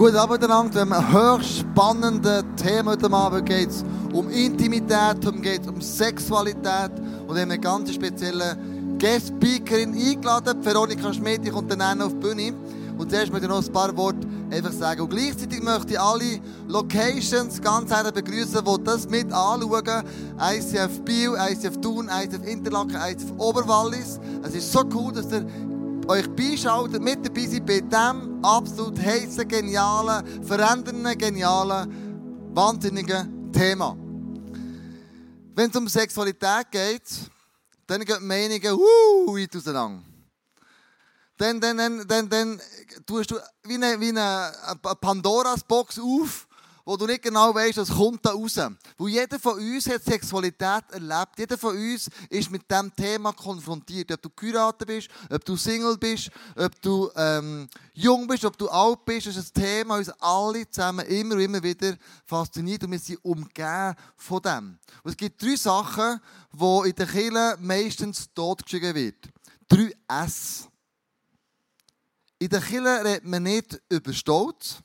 Guten Abend miteinander. Wir haben höchst spannendes Thema heute Abend. geht es um Intimität, um geht um Sexualität. Und wir haben eine ganz spezielle Guest-Speakerin eingeladen. Veronika Schmidt, die kommt dann auf die Bühne. Und zuerst möchte ich noch ein paar Worte einfach sagen. Und gleichzeitig möchte ich alle Locations ganz herzlich begrüßen, die das mit anschauen. ICF Biel, ICF Thun, ICF Interlaken, ICF Oberwallis. Es ist so cool, dass ihr euch beischaltet, mit dabei seid bei diesem absolut heißen, genialen, verändernden, genialen, wahnsinnigen Thema. Wenn es um Sexualität geht, dann gehen die Meinungen uh, weit auseinander. Dann, dann, dann, dann, dann tust du wie eine, wie eine Pandoras Box auf wo du nicht genau weißt, was kommt da raus. Wo jeder von uns hat Sexualität erlebt. Jeder von uns ist mit diesem Thema konfrontiert. Ob du geheiratet bist, ob du Single bist, ob du ähm, jung bist, ob du alt bist, ist ein Thema, das uns alle zusammen immer und immer wieder fasziniert und wir sind umgeben von dem. Und es gibt drei Sachen, die in der Kirche meistens totgeschrieben wird. Drei S. In der Kirche redet man nicht über Stolz.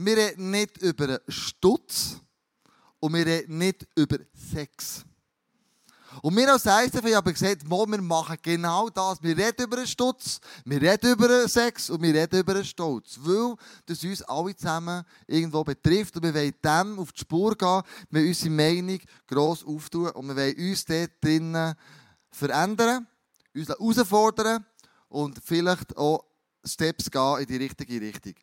Wir reden nicht über Stutz und wir reden nicht über Sex. Und wir als ICF haben gesagt, wir machen genau das. Wir reden über einen Stutz, wir reden über einen Sex und wir reden über einen Stolz. Weil das uns alle zusammen irgendwo betrifft und wir wollen dem auf die Spur gehen, wir wollen unsere Meinung gross auftun und wir wollen uns dort drinnen verändern, uns herausfordern und vielleicht auch Steps gehen in die richtige Richtung.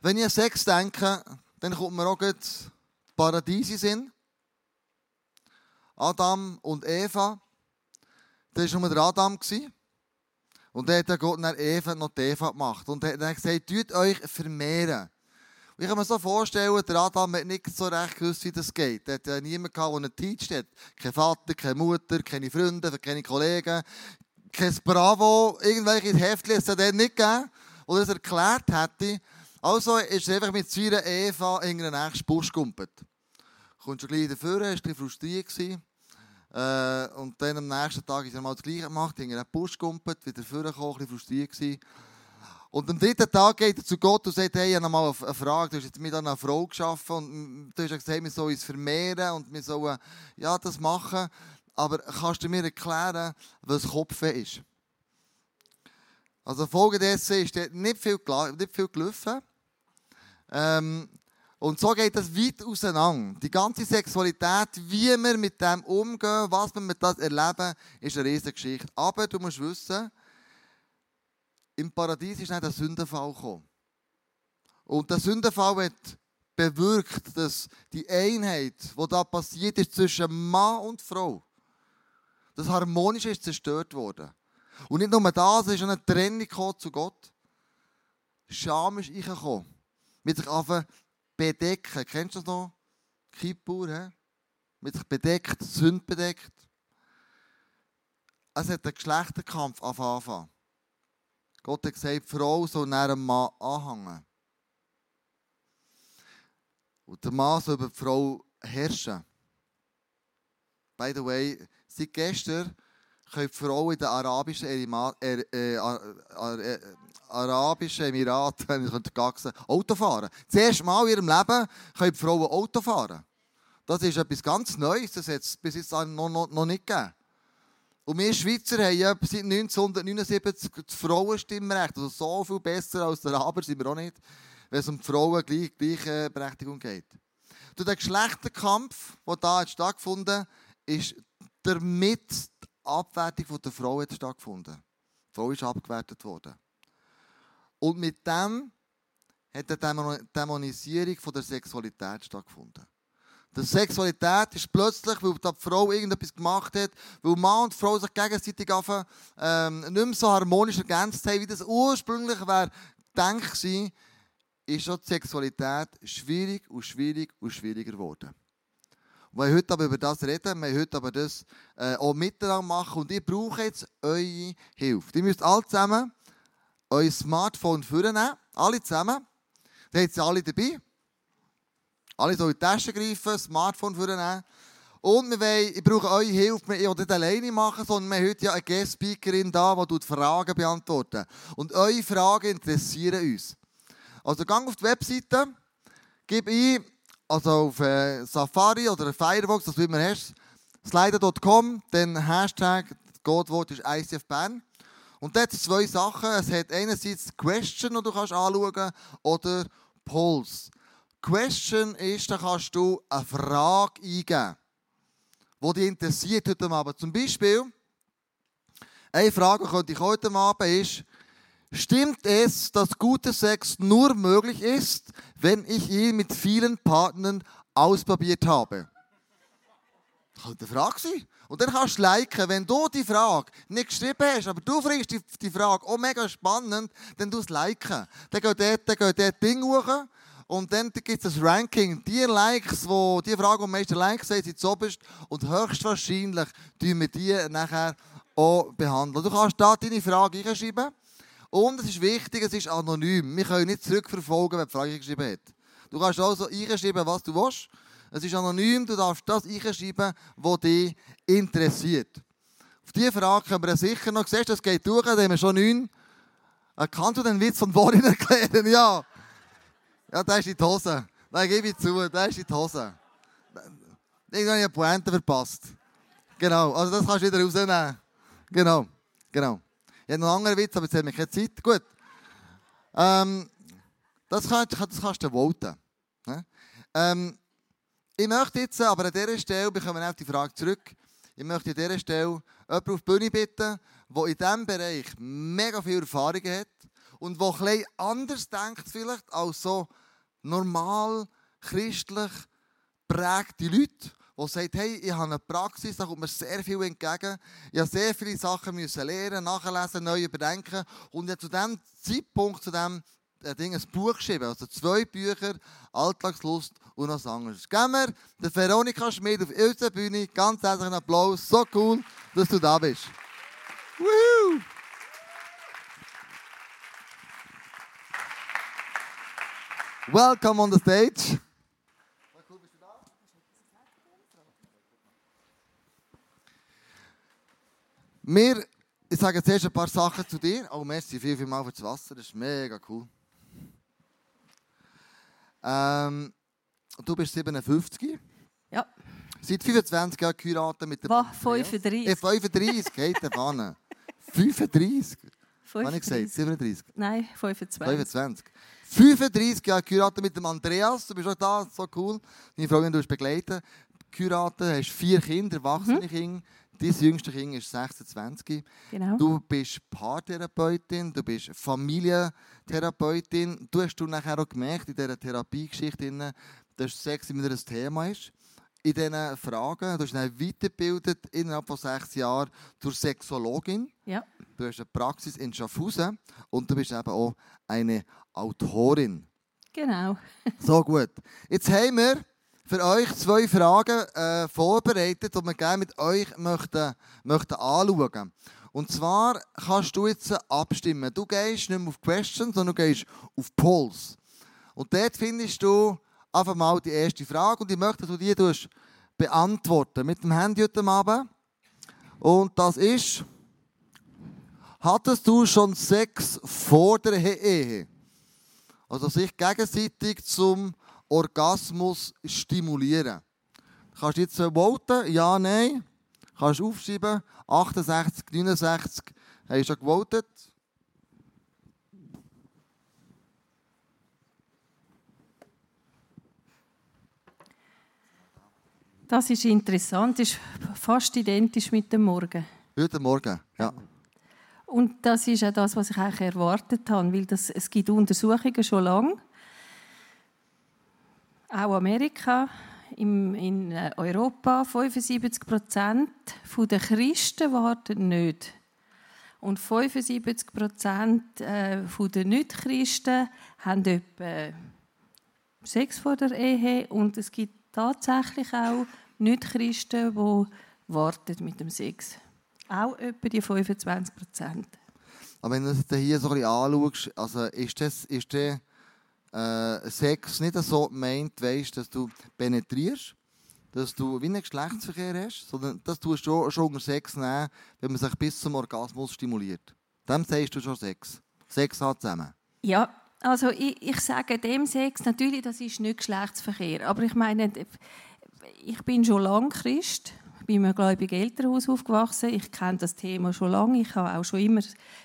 Wenn ich an Sex denke, dann kommt mir auch das Paradies in Sinn. Adam und Eva. Das war nur der Adam. Und dann hat Gott nach Eva noch die Eva gemacht. Und er hat gesagt, tut euch vermehren. Und ich kann mir so vorstellen, der Adam hat nicht so recht gewusst, wie das geht. Er hat ja niemanden gehabt, der einen Teach hat. Kein Vater, keine Mutter, keine Freunde, keine Kollegen, kein Bravo, irgendwelche Heftchen, es hat er nicht gegeben, der das erklärt hätte. Also ist er einfach mit seiner Eva in den nächsten Busch gumpet. Kommt schon gleich dafür, war ein frustriert. Äh, und dann am nächsten Tag ist er mal das Gleiche gemacht, in den Busch gumpet, wieder vorgekommen, ein frustriert gewesen. Und am dritten Tag geht er zu Gott und sagt, hey, ich habe mal eine Frage, du hast jetzt mit einer Frau geschaffen und du hast gesagt, wir sollen uns vermehren und wir sollen ja, das machen. Aber kannst du mir erklären, was Kopf ist? Also folgendessen ist nicht viel, nicht viel gelaufen. Ähm, und so geht das weit auseinander. Die ganze Sexualität, wie wir mit dem umgehen, was wir mit das erleben, ist eine riesige Geschichte. Aber du musst wissen, im Paradies ist nicht der Sündenfall gekommen. Und der Sündenfall hat bewirkt, dass die Einheit, die da passiert ist zwischen Mann und Frau, das Harmonische ist zerstört worden. Und nicht nur das, es ist eine Trennung zu Gott. Scham ist reingekommen mit sich bedecken. Kennst du das noch? Kippur, he? mit sich bedeckt, Sünd bedeckt. Es hat einen Geschlechterkampf anfangen. Gott hat gesagt, die Frau soll nach einem Mann anhängen. Und der Mann soll über die Frau herrschen. By the way, seit gestern können die Frauen in den arabischen Emiraten, äh, äh, äh, arabischen Emiraten, wenn ich könnte Auto fahren. Das erste Mal in ihrem Leben können die Frauen Auto fahren. Das ist etwas ganz Neues, das hat es bis jetzt noch, noch, noch nicht gegeben. Und wir Schweizer haben ja seit 1979 das Frauenstimmrecht. Also so viel besser als die Araber sind wir auch nicht, wenn es um die Frauen gleich, gleiche Berechtigung geht. Durch den Geschlechterkampf, der stattgefunden hat, ist damit die Abwertung der Frau stattgefunden. Die Frau ist abgewertet worden. Und mit dem hat eine Dämonisierung von der Sexualität stattgefunden. Die Sexualität ist plötzlich, weil die Frau irgendetwas gemacht hat, weil Mann und Frau sich gegenseitig anfangen, ähm, nicht mehr so harmonisch ergänzt haben, wie das ursprünglich wäre gedacht gewesen, ist die Sexualität schwierig und schwierig und schwieriger geworden. Und wir heute aber über das reden, wir heute aber das äh, auch miteinander machen und ich brauche jetzt eure Hilfe. Ihr müsst alle zusammen euer Smartphone vornehmen, alle zusammen. Dann habt ihr alle dabei. Alle so in die Tasche greifen, Smartphone vornehmen. Und wir wollen, ich brauche eure Hilfe, ich will nicht alleine machen, sondern wir haben heute ja eine Guest-Speakerin da, die Fragen beantwortet. Und eure Fragen interessieren uns. Also gang auf die Webseite, gib ein, also auf äh, Safari oder Firefox, das du immer hast, slider.com, dann Hashtag, das Codewort ist ICF Bern. Und dort sind zwei Sachen. Es hat einerseits Question, die du kannst anschauen oder Polls. Question ist, da kannst du eine Frage eingeben, die dich interessiert heute Abend. Zum Beispiel, eine Frage könnte ich heute Abend ist, Stimmt es, dass guter Sex nur möglich ist, wenn ich ihn mit vielen Partnern ausprobiert habe? Das könnte eine Frage sein. Und dann kannst du liken, wenn du die Frage nicht geschrieben hast, aber du findest die, die Frage auch mega spannend, dann du es liken. Dann geht dort, dann geht dort Ding hoch und dann gibt es ein Ranking. Die Likes, wo die Frage, am meisten Likes haben, sind zuoberst und höchstwahrscheinlich tun wir die nachher auch behandeln. Du kannst da deine Frage einschreiben und es ist wichtig, es ist anonym. Wir können nicht zurückverfolgen, wer die Frage geschrieben hat. Du kannst also einschreiben, was du willst. Es ist anonym, du darfst das einschreiben, was dich interessiert. Auf diese Frage können wir sicher noch, siehst das geht durch, da haben wir schon neun. Äh, kannst du den Witz von vorhin erklären? Ja. Ja, der ist in die Hose. Nein, gebe ich zu, der ist in die Hose. Irgendwann habe ich eine Pointe verpasst. Genau, also das kannst du wieder rausnehmen. Genau, genau. Ich habe noch einen anderen Witz, aber jetzt haben wir keine Zeit. Gut. Ähm, das, kannst, das kannst du voten. Ähm, ich möchte jetzt aber an dieser Stelle, wir kommen auf die Frage zurück, ich möchte an dieser Stelle jemanden auf die Bühne bitten, der in diesem Bereich mega viel Erfahrung hat und der etwas anders denkt vielleicht als so normal, christlich prägte Leute, die sagen, hey, ich habe eine Praxis, da kommt mir sehr viel entgegen. Ich habe sehr viele Sachen lernen, nachlesen, neu überdenken. Und zu diesem Zeitpunkt, zu diesem Ding, ein Buch geschrieben. Also zwei Bücher, Alltagslust und noch anderes. Gehen wir der Veronika Schmidt auf unserer Bühne. Ganz herzlichen Applaus. So cool, dass du da bist. Woohoo! Welcome on the stage. Wir, ich sage jetzt erst ein paar Sachen zu dir. Oh, merci viel, viel mal für das Wasser. Das ist mega cool. Ähm, du bist 57. Ja. Seit 25 Jahren geheiratet mit der Was? 35? Äh, 35, geht der Bahn. 35? Was habe ich gesagt? 37? Nein, 25. 25. 35 Jahre geheiratet mit dem Andreas. Du bist auch da, so cool. Deine Freundin, du begleiten. Geheiratet, hast vier Kinder, erwachsene mhm. Kinder. Dein jüngste Kind ist 26. Genau. Du bist Paartherapeutin, du bist Familientherapeutin. Du hast du nachher auch gemerkt in dieser Therapiegeschichte, dass Sex immer ein Thema ist. In diesen Fragen, du hast dich weitergebildet innerhalb von sechs Jahren zur Sexologin. Ja. Du hast eine Praxis in Schaffhausen und du bist eben auch eine Autorin. Genau. so gut. Jetzt haben wir für euch zwei Fragen äh, vorbereitet, die wir gerne mit euch möchten, möchten anschauen Und zwar kannst du jetzt abstimmen. Du gehst nicht mehr auf Questions, sondern du gehst auf Polls. Und dort findest du einfach mal die erste Frage und ich möchte, dass du die beantworten mit dem Handy heute Abend. Und das ist, hattest du schon Sex vor der Ehe? Also sich gegenseitig zum Orgasmus stimulieren. Du kannst jetzt voten, ja, nein. Du kannst aufschreiben, 68, 69, hast du schon gewotet? Das ist interessant, das ist fast identisch mit dem Morgen. Heute Morgen, ja. Und das ist auch das, was ich eigentlich erwartet habe, weil das, es gibt Untersuchungen schon lange auch Amerika, im, in äh, Europa 75 Prozent der Christen warten nicht. Und 75 Prozent äh, der Nicht-Christen haben etwa Sex vor der Ehe. Und es gibt tatsächlich auch Nicht-Christen, die warten mit dem Sex. Auch etwa die 25 Prozent. Aber wenn du das hier so ein bisschen anschaust, also ist das, ist das äh, Sex nicht so meint, weißt, dass du penetrierst, dass du wie einen Geschlechtsverkehr hast, sondern das tust du schon unter Sex nehmen, wenn man sich bis zum Orgasmus stimuliert. Dem sagst du schon Sex. Sex hat zusammen. Ja, also ich, ich sage dem Sex, natürlich, das ist nicht Geschlechtsverkehr. Aber ich meine, ich bin schon lange Christ, bin in einem gläubigen Elternhaus aufgewachsen. Ich kenne das Thema schon lange. Ich habe auch schon immer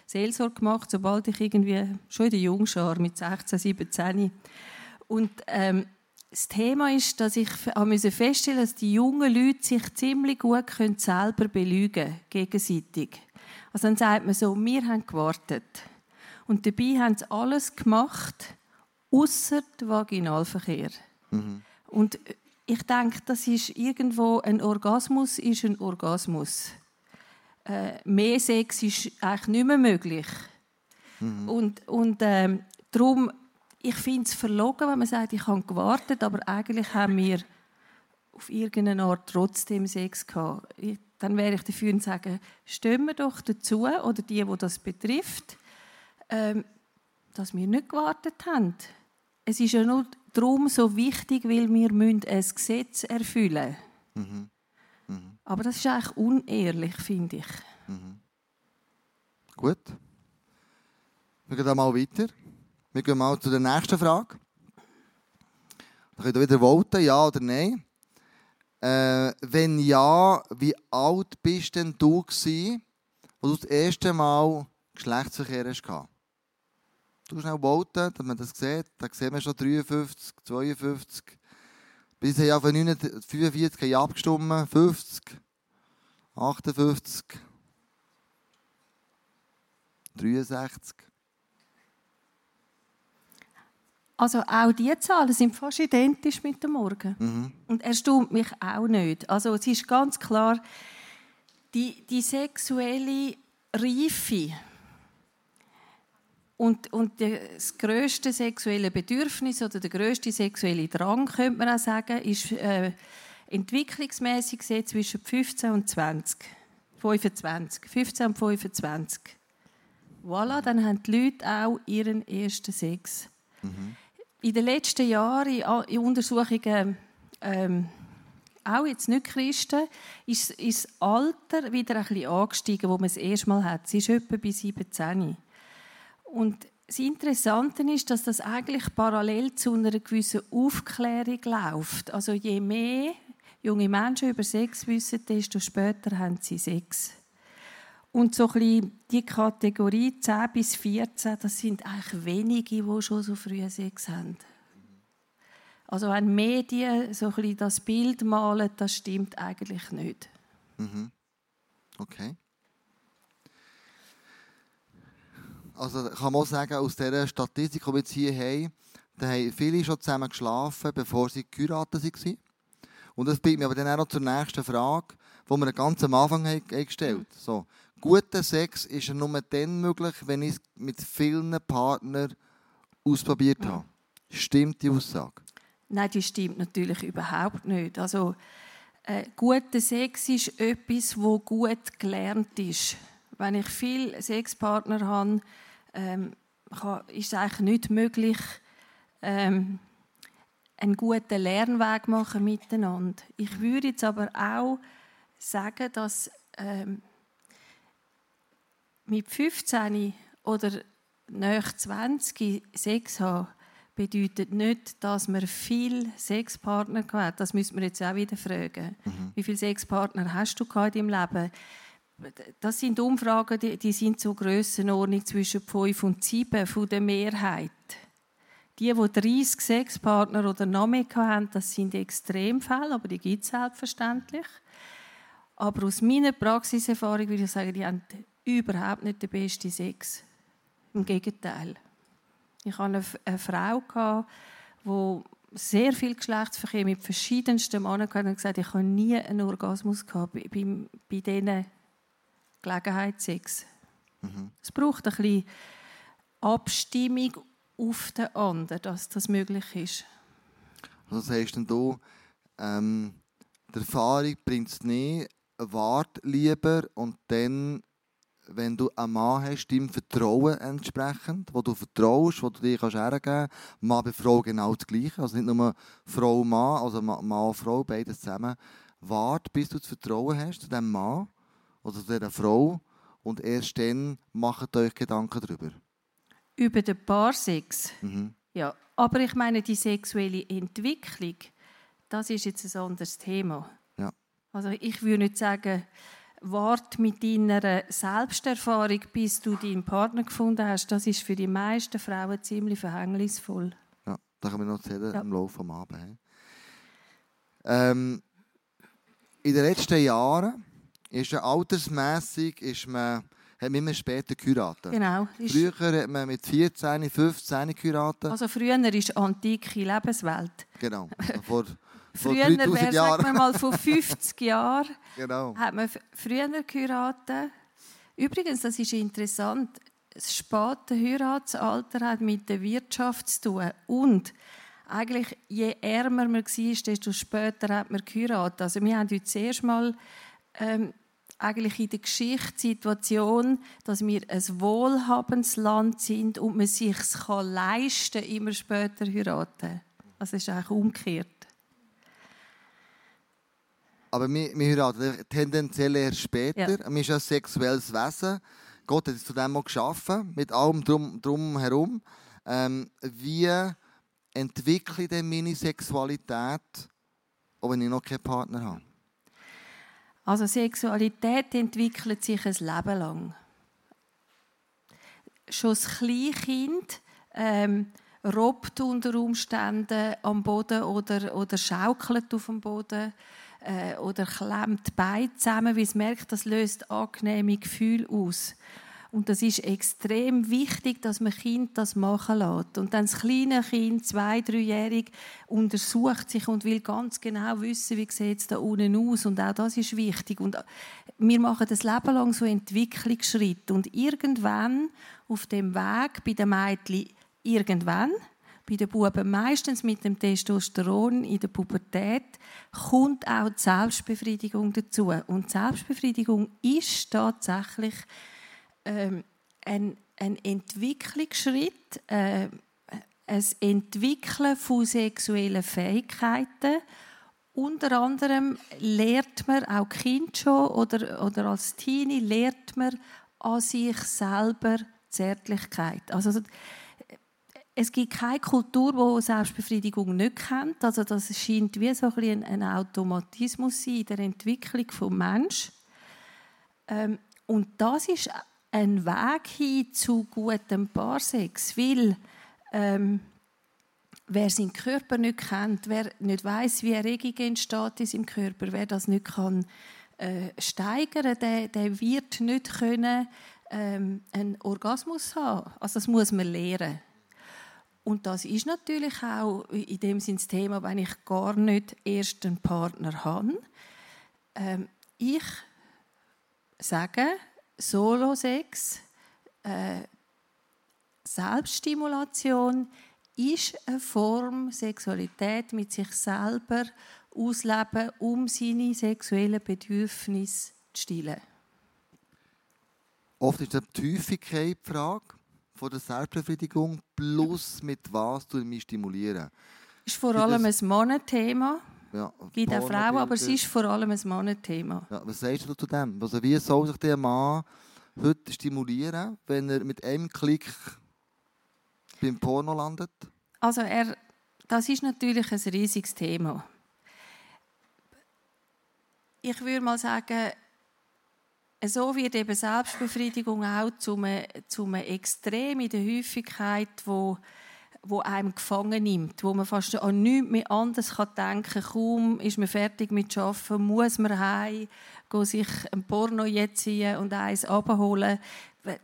Seelsorge gemacht, sobald ich irgendwie, schon in der Jungschar mit 16, 17. Und ähm, das Thema ist, dass ich feststellen musste, dass die jungen Leute sich ziemlich gut können selber belügen gegenseitig. Also dann sagt man so, wir haben gewartet. Und dabei haben sie alles gemacht, außer der Vaginalverkehr. Mhm. Und ich denke, das ist irgendwo ein Orgasmus, ist ein Orgasmus. Äh, mehr Sex ist eigentlich nicht mehr möglich. Mhm. Und, und äh, darum, ich finde es verlogen, wenn man sagt, ich habe gewartet, aber eigentlich haben wir auf irgendeine Art trotzdem Sex gehabt. Ich, dann wäre ich dafür und sagen, stimmen wir doch dazu, oder die, wo das betrifft, ähm, dass wir nicht gewartet haben. Es ist ja nur darum so wichtig, weil wir ein Gesetz erfüllen müssen. Mhm. Mhm. Aber das ist eigentlich unehrlich, finde ich. Mhm. Gut. Wir gehen mal weiter. Wir gehen mal zu der nächsten Frage. Da könnt ihr wieder voten, ja oder nein. Äh, wenn ja, wie alt bist denn du gewesen, als du das erste Mal Geschlechtsverkehr hast? Du schnell voten, dass man das sieht. Da sehen wir schon 53, 52. Bis ja von 45 haben abgestimmt. 50, 58, 63. Also auch diese Zahlen sind fast identisch mit dem Morgen. Mhm. Und erstaunt mich auch nicht. Also es ist ganz klar, die, die sexuelle Reife, und, und das größte sexuelle Bedürfnis oder der größte sexuelle Drang, könnte man auch sagen, ist äh, entwicklungsmäßig gesehen zwischen 15 und 20. 25. 15 und 25. Voilà, dann haben die Leute auch ihren ersten Sex. Mhm. In den letzten Jahren, in Untersuchungen, ähm, auch jetzt nicht Christen, ist, ist das Alter wieder ein bisschen angestiegen, wo man es erst mal hat. Es ist etwa bei 17. Und das Interessante ist, dass das eigentlich parallel zu einer gewissen Aufklärung läuft. Also je mehr junge Menschen über Sex wissen, desto später haben sie Sex. Und so ein die Kategorie 10 bis 14, das sind eigentlich wenige, die schon so früh Sex haben. Also wenn Medien so ein das Bild malen, das stimmt eigentlich nicht. Mhm. Okay. Also kann man sagen, aus dieser Statistik, die wir jetzt hier haben, da haben viele schon zusammen geschlafen, bevor sie geheiratet waren. Und das bringt mich aber dann auch noch zur nächsten Frage, die wir ganz am Anfang haben gestellt haben. So, guter Sex ist nur dann möglich, wenn ich es mit vielen Partnern ausprobiert habe. Stimmt die Aussage? Nein, die stimmt natürlich überhaupt nicht. Also, äh, guter Sex ist etwas, wo gut gelernt ist. Wenn ich viele Sexpartner habe, ähm, ist es eigentlich nicht möglich, ähm, einen guten Lernweg machen miteinander. Ich würde jetzt aber auch sagen, dass ähm, mit 15 oder nach 20 Sex haben, bedeutet nicht, dass man viel Sexpartner hat. Das müssen wir jetzt auch wieder fragen. Mhm. Wie viele Sexpartner hast du in deinem Leben? Das sind Umfragen, die, die sind so Grössenordnung zwischen 5 und 7 von der Mehrheit. Die, die 30 Sexpartner oder noch mehr haben, das sind Extremfälle, aber die gibt es selbstverständlich. Aber aus meiner Praxiserfahrung würde ich sagen, die haben überhaupt nicht den besten Sex. Im Gegenteil. Ich hatte eine, Frau, die sehr viel Geschlechtsverkehr mit verschiedensten Männern hatte und gesagt, ich habe nie einen Orgasmus gehabt bei, bei, bei diesen Gelegenheitssex. Mhm. Es braucht ein bisschen Abstimmung auf den anderen, dass das möglich ist. Also sagst du, ähm, die Erfahrung bringt es nicht, wart lieber und dann wenn du einen Mann hast, deinem Vertrauen entsprechend, wo du vertraust, wo du dir kannst hergeben kannst. Mann bei Frau genau das Gleiche. Also nicht nur Frau, Mann, also Mann, Frau, beides zusammen. Warte, bis du das Vertrauen hast zu diesem Mann oder dieser Frau und erst dann macht euch Gedanken darüber. Über den Paarsex? Mhm. Ja, aber ich meine, die sexuelle Entwicklung, das ist jetzt ein anderes Thema. Ja. Also ich würde nicht sagen, wart mit deiner Selbsterfahrung, bis du deinen Partner gefunden hast. Das ist für die meisten Frauen ziemlich verhängnisvoll. Ja, da können wir noch erzählen ja. im Laufe des Abends. Ähm, in den letzten Jahren ist altersmässig ist man hat man immer später geheiratet. Genau. Früher hat man mit 14, 15 geheiratet. Also früher ist antike Lebenswelt. Genau. Vor, vor früher wäre, sagen wir mal, vor 50 Jahren genau. hat man früher geheiratet. Übrigens, das ist interessant, das späte Heiratsalter hat mit der Wirtschaft zu tun. Und eigentlich, je ärmer man war, desto später hat man geheiratet. Also wir haben heute zuerst mal ähm, eigentlich in der Geschichtssituation, dass wir ein wohlhabendes Land sind und man sich leisten kann, immer später heiraten. Also es ist eigentlich umgekehrt. Aber wir, wir heiraten tendenziell erst später. Ja. Wir sind ein sexuelles Wesen. Gott hat es zu dem auch geschaffen, mit allem drum, drum herum. Ähm, wie entwickle ich denn meine Sexualität, auch wenn ich noch keinen Partner habe? Also Sexualität entwickelt sich ein Leben lang. Schon das Kleinkind ähm, robbt unter Umständen am Boden oder, oder schaukelt auf dem Boden äh, oder klemmt Beine zusammen, weil es merkt, das löst angenehme Gefühle aus. Und das ist extrem wichtig, dass man Kind das machen lässt. Und dann das kleine Kind, zwei, dreijährig, untersucht sich und will ganz genau wissen, wie sieht es da unten aus. Und auch das ist wichtig. Und wir machen das Leben lang so Entwicklungsschritte. Und irgendwann auf dem Weg bei den Mädchen, irgendwann, bei den Buben meistens mit dem Testosteron in der Pubertät, kommt auch die Selbstbefriedigung dazu. Und Selbstbefriedigung ist tatsächlich ähm, ein, ein Entwicklungsschritt, äh, ein Entwickeln von sexuellen Fähigkeiten. Unter anderem lernt man, auch Kind schon oder, oder als Teenie, lernt man an sich selber Zärtlichkeit. Also, es gibt keine Kultur, die Selbstbefriedigung nicht kennt. Also das scheint wie so ein, ein Automatismus in der Entwicklung des Menschen. Ähm, und das ist ein Weg hin zu gutem Paarsex, weil ähm, wer seinen Körper nicht kennt, wer nicht weiß, wie Erregung entsteht in seinem Körper, wer das nicht kann äh, steigern, der, der wird nicht können ähm, einen Orgasmus haben. Also das muss man lernen. Und das ist natürlich auch in dem Sinne das Thema, wenn ich gar nicht erst einen Partner habe. Ähm, ich sage, Solo-Sex, äh, Selbststimulation ist eine Form Sexualität mit sich selber ausleben, um seine sexuellen Bedürfnisse zu stillen. Oft ist die Häufigkeit die Frage von der Selbstbefriedigung plus mit was du mich stimulieren. Ist vor allem ein Mannenthema. Ja, Gibt auch Frauen, aber es ist vor allem ein Mannenthema. Ja, was sagst du zu dem? Also wie soll sich der Mann heute stimulieren, wenn er mit einem Klick beim Porno landet? Also er, das ist natürlich ein riesiges Thema. Ich würde mal sagen, so wird eben Selbstbefriedigung auch zu einem, zu einem Extrem in der Häufigkeit, wo wo einem gefangen nimmt, wo man fast an nichts mehr anderes kann denken kann. Kaum ist man fertig mit Arbeiten, muss man heim, sich ein Porno ziehen und eins abholen.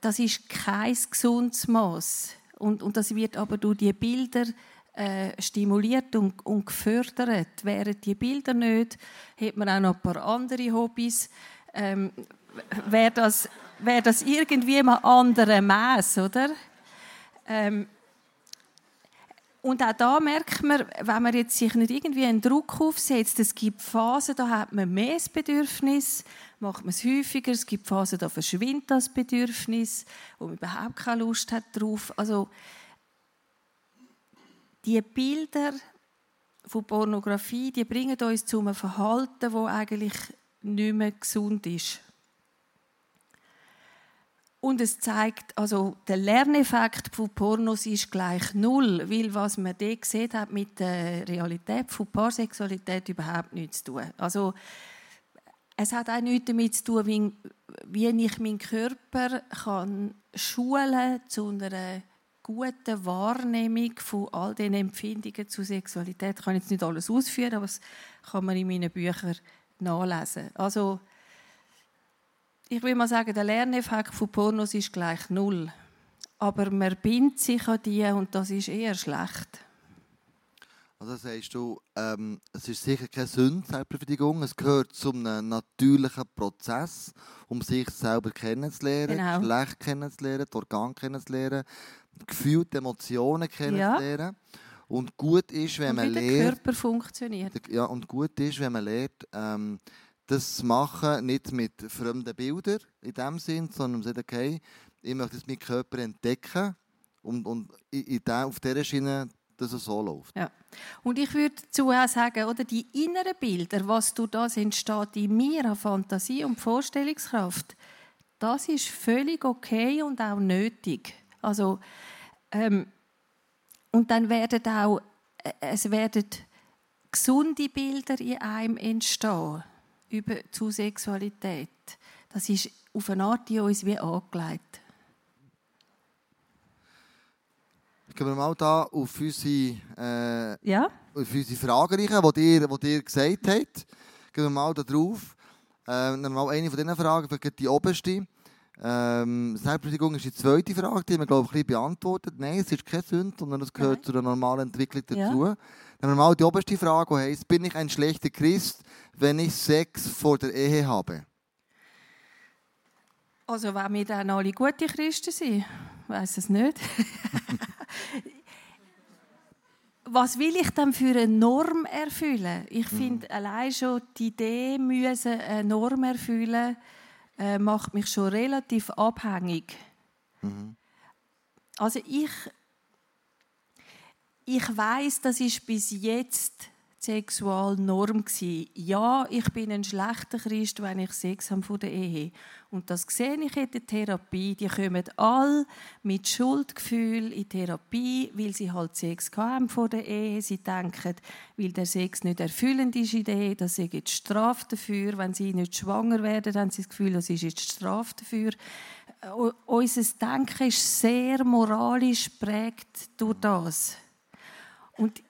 Das ist kein gesundes Maß. Und, und das wird aber durch die Bilder äh, stimuliert und, und gefördert. Wären die Bilder nicht, hätte man auch noch ein paar andere Hobbys. Ähm, Wäre das, wär das irgendwie mal andere Maß, oder? Ähm, Und auch da merkt man, wenn man jetzt sich nicht irgendwie einen Druck aufsetzt, es gibt Phasen, da hat man mehr das Bedürfnis, macht man es häufiger, es gibt Phasen, da verschwindet das Bedürfnis, wo man überhaupt keine Lust hat drauf. Also die Bilder von Pornografie, die bringen uns zu einem Verhalten, wo eigentlich nicht mehr gesund ist. Und es zeigt, also der Lerneffekt von Pornos ist gleich null, weil was man dort gesehen hat mit der Realität von Paarsexualität überhaupt nichts zu tun. Also es hat auch nichts damit zu tun, wie, wie ich meinen Körper kann schulen zu einer guten Wahrnehmung von all den Empfindungen zu Sexualität. Ich kann jetzt nicht alles ausführen, aber das kann man in meinen Büchern nachlesen. Also ich will mal sagen, der Lerneffekt von Pornos ist gleich null. Aber man bindet sich an die und das ist eher schlecht. Also sagst du, ähm, es ist sicher keine Sünde, Selbstbefriedigung. Es gehört zu einem natürlichen Prozess, um sich selber kennenzulernen, Genau. Geschlecht kennenzulernen, die Organe kennenzulernen, Gefühle, die Emotionen kennenzulernen. Und gut ist, wenn und man wie der lernt, Körper funktioniert. ja, und gut ist, wenn man lernt, ähm, das machen, nicht mit fremden Bildern in dem Sinn, sondern sagt, okay, ich möchte jetzt meinen Körper entdecken und, und in der, auf dieser Schiene, dass es so läuft. Ja. Und ich würde dazu auch sagen, oder die inneren Bilder, was durch das entsteht in mir an Fantasie und Vorstellungskraft, das ist völlig okay und auch nötig. Also, ähm, und dann werden auch, äh, es werden gesunde Bilder in einem entstehen über zu Sexualität. Das ist auf eine Art in uns wie angelegt. Gehen wir mal da auf unsere, äh, Ja? auf unsere Fragen rein, die ihr, die ihr gesagt habt. Gehen wir mal da drauf. Äh, nehmen wir mal eine von diesen Fragen, vielleicht die oberste. Ähm, Selbstbefriedigung ist die zweite Frage, die haben wir, glaube ich, ein bisschen beantwortet. Nein, es ist keine Sünde, sondern es gehört Nein. zu einer normalen Entwicklung Ja. dazu. Nehmen wir mal die oberste Frage, die heisst, bin ich ein schlechter Christ, wenn ich Sex vor der Ehe habe? Also, wenn wir dann alle gute Christen sind, weiß es nicht. Was will ich dann für eine Norm erfüllen? Ich finde allein schon die Idee, müssen eine Norm erfüllen, äh, macht mich schon relativ abhängig. Also ich, ich weiß, das ist bis jetzt Sexualnorm gsi. Ja, ich bin ein schlechter Christ, wenn ich Sex habe von der Ehe. Und das sehe ich in der Therapie. Die kommen alle mit Schuldgefühl in Therapie, weil sie halt Sex haben vor der Ehe. Sie denken, weil der Sex nicht erfüllend ist in der Ehe, dass sie jetzt Strafe dafür. Wenn sie nicht schwanger werden, haben sie das Gefühl, das ist jetzt Strafe dafür. Äh, Unser Denken ist sehr moralisch geprägt durch das. Und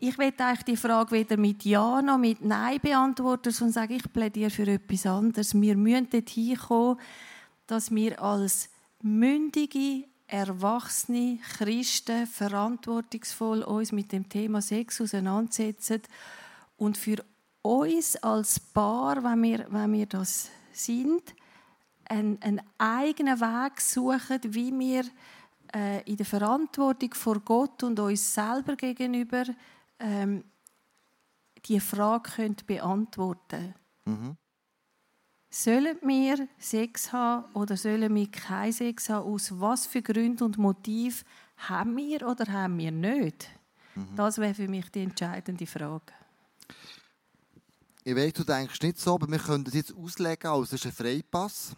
ich, will eigentlich die Frage weder mit Ja noch mit Nein beantworten, sondern sage, ich plädiere für etwas anderes. Wir müssen dorthin kommen, dass wir als mündige, erwachsene Christen verantwortungsvoll uns mit dem Thema Sex auseinandersetzen und für uns als Paar, wenn wir, wenn wir das sind, einen, einen eigenen Weg suchen, wie wir äh, in der Verantwortung vor Gott und uns selber gegenüber ähm, die Frage können beantworten Mhm. Sollen wir Sex haben oder sollen wir keinen Sex haben? Aus was für Gründen und Motiv haben wir oder haben wir nicht? Das wäre für mich die entscheidende Frage. Ich weiß, du denkst nicht so, aber wir können das jetzt auslegen als es ist ein Freipass.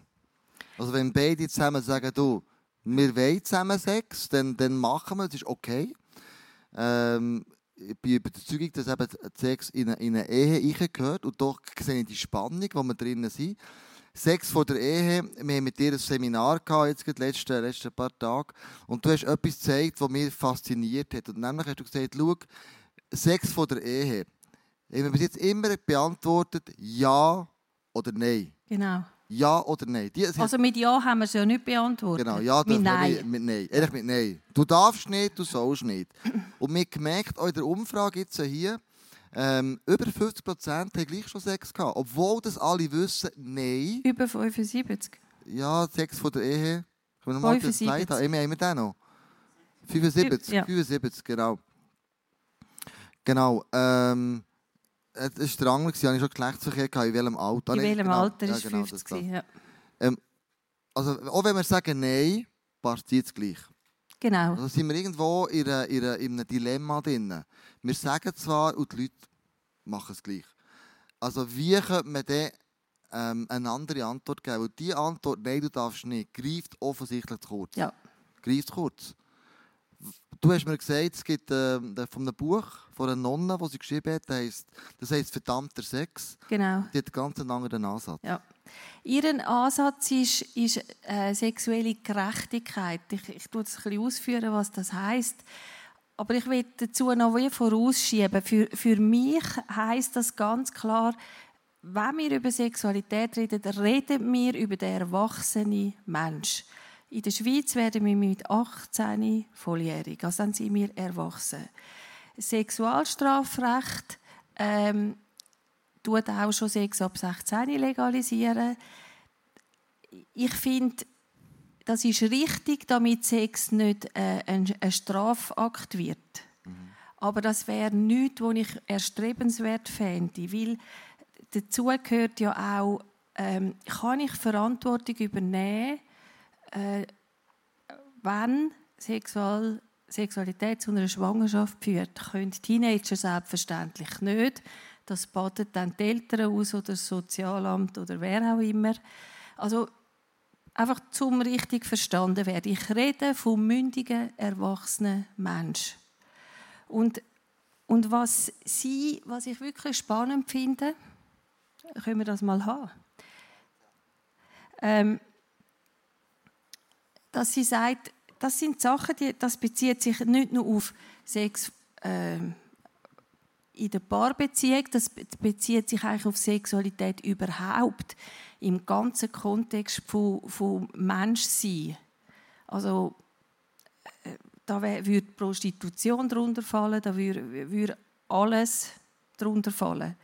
Also wenn beide zusammen sagen, du, wir wollen zusammen Sex, dann, dann machen wir, das ist okay. Ähm, bin überzeugt, dass eben Sex in eine, in eine Ehe reingehört und doch sehe ich die Spannung, wo wir drinnen sind. Sex vor der Ehe, wir haben mit dir ein Seminar gehabt, jetzt gerade letzte, letzte paar Tage, und du hast etwas gezeigt, was mich fasziniert hat. Und nämlich hast du gesagt, schau, Sex vor der Ehe, haben wir bis jetzt immer beantwortet, ja oder nein. Genau. Ja oder nein. Die, Also mit Ja haben wir es ja nicht beantwortet. Genau, ja, mit Nein. nicht- Mit Nein. Ehrlich mit Nein. Du darfst nicht, du sollst nicht. Und wir gemerkt, auch in der Umfrage jetzt hier, ähm, über 50% haben gleich schon Sex gehabt. Obwohl das alle wissen, nein. Über 75. Ja, Sex von der Ehe. Können wir nochmal 75. Slide haben? Haben wir den noch? 75, Ja. 75, genau. Genau. Ähm, es war der Angel, ich hatte schon Geschlechtsverkehr, gehabt, in welchem Alter? In welchem genau. Alter Ja, genau, 50 das- ja. Also, auch wenn wir sagen Nein, passiert es gleich. Genau. Also sind wir irgendwo in, einer, in, einer, in einem Dilemma drin. Wir sagen zwar und die Leute machen es gleich. Also wie könnte man dann ähm, eine andere Antwort geben? Weil die Antwort, nein, du darfst nicht, greift offensichtlich zu kurz. Ja. Greift kurz. Du hast mir gesagt, es gibt ähm, von einem Buch von einer Nonne, das sie geschrieben hat, heisst, das heisst «Verdammter Sex». Genau. Die hat ganz einen anderen Ansatz. Ja. Ihr Ansatz ist, ist äh, sexuelle Gerechtigkeit. Ich, ich tue das ein bisschen ausführen, was das heißt. Aber ich will dazu noch vorausschieben. Für, für mich heißt das ganz klar, wenn wir über Sexualität reden, reden wir über den erwachsenen Mensch. In der Schweiz werden wir mit 18 volljährig, also dann sind wir erwachsen. Sexualstrafrecht ähm, tut auch schon Sex ab 16 legalisieren. Ich finde, das ist richtig, damit Sex nicht äh, ein, ein Strafakt wird. Aber das wäre nichts, was ich erstrebenswert fände, weil dazu gehört ja auch, ähm, kann ich Verantwortung übernehmen, äh, wenn Sexual Sexualität zu einer Schwangerschaft führt, können Teenager selbstverständlich nicht. Das badet dann die Eltern aus oder das Sozialamt oder wer auch immer. Also einfach zum richtig verstanden werden. Ich rede vom mündigen, erwachsenen Mensch. Und, und was sie, was ich wirklich spannend finde, können wir das mal haben, ähm, dass sie sagt, das sind Sachen, die, das bezieht sich nicht nur auf Sex ähm, in der Paarbeziehung, das be- bezieht sich eigentlich auf Sexualität überhaupt im ganzen Kontext von, von Menschsein. Also äh, da würde Prostitution darunter fallen, da würde, würde alles darunter fallen.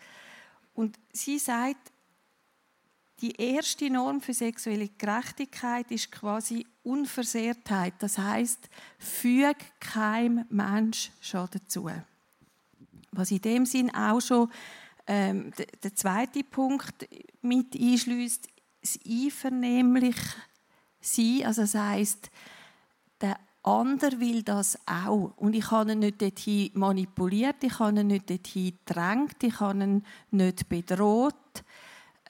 Und sie sagt, die erste Norm für sexuelle Gerechtigkeit ist quasi Unversehrtheit. Das heißt, füg keinem Mensch Schaden zu. Was in dem Sinn auch schon ähm, der, der zweite Punkt mit einschließt, das einvernehmlich sein. Also das heißt, der andere will das auch. Und ich habe ihn nicht dorthin manipuliert, ich habe ihn nicht dorthin gedrängt, ich habe ihn nicht bedroht.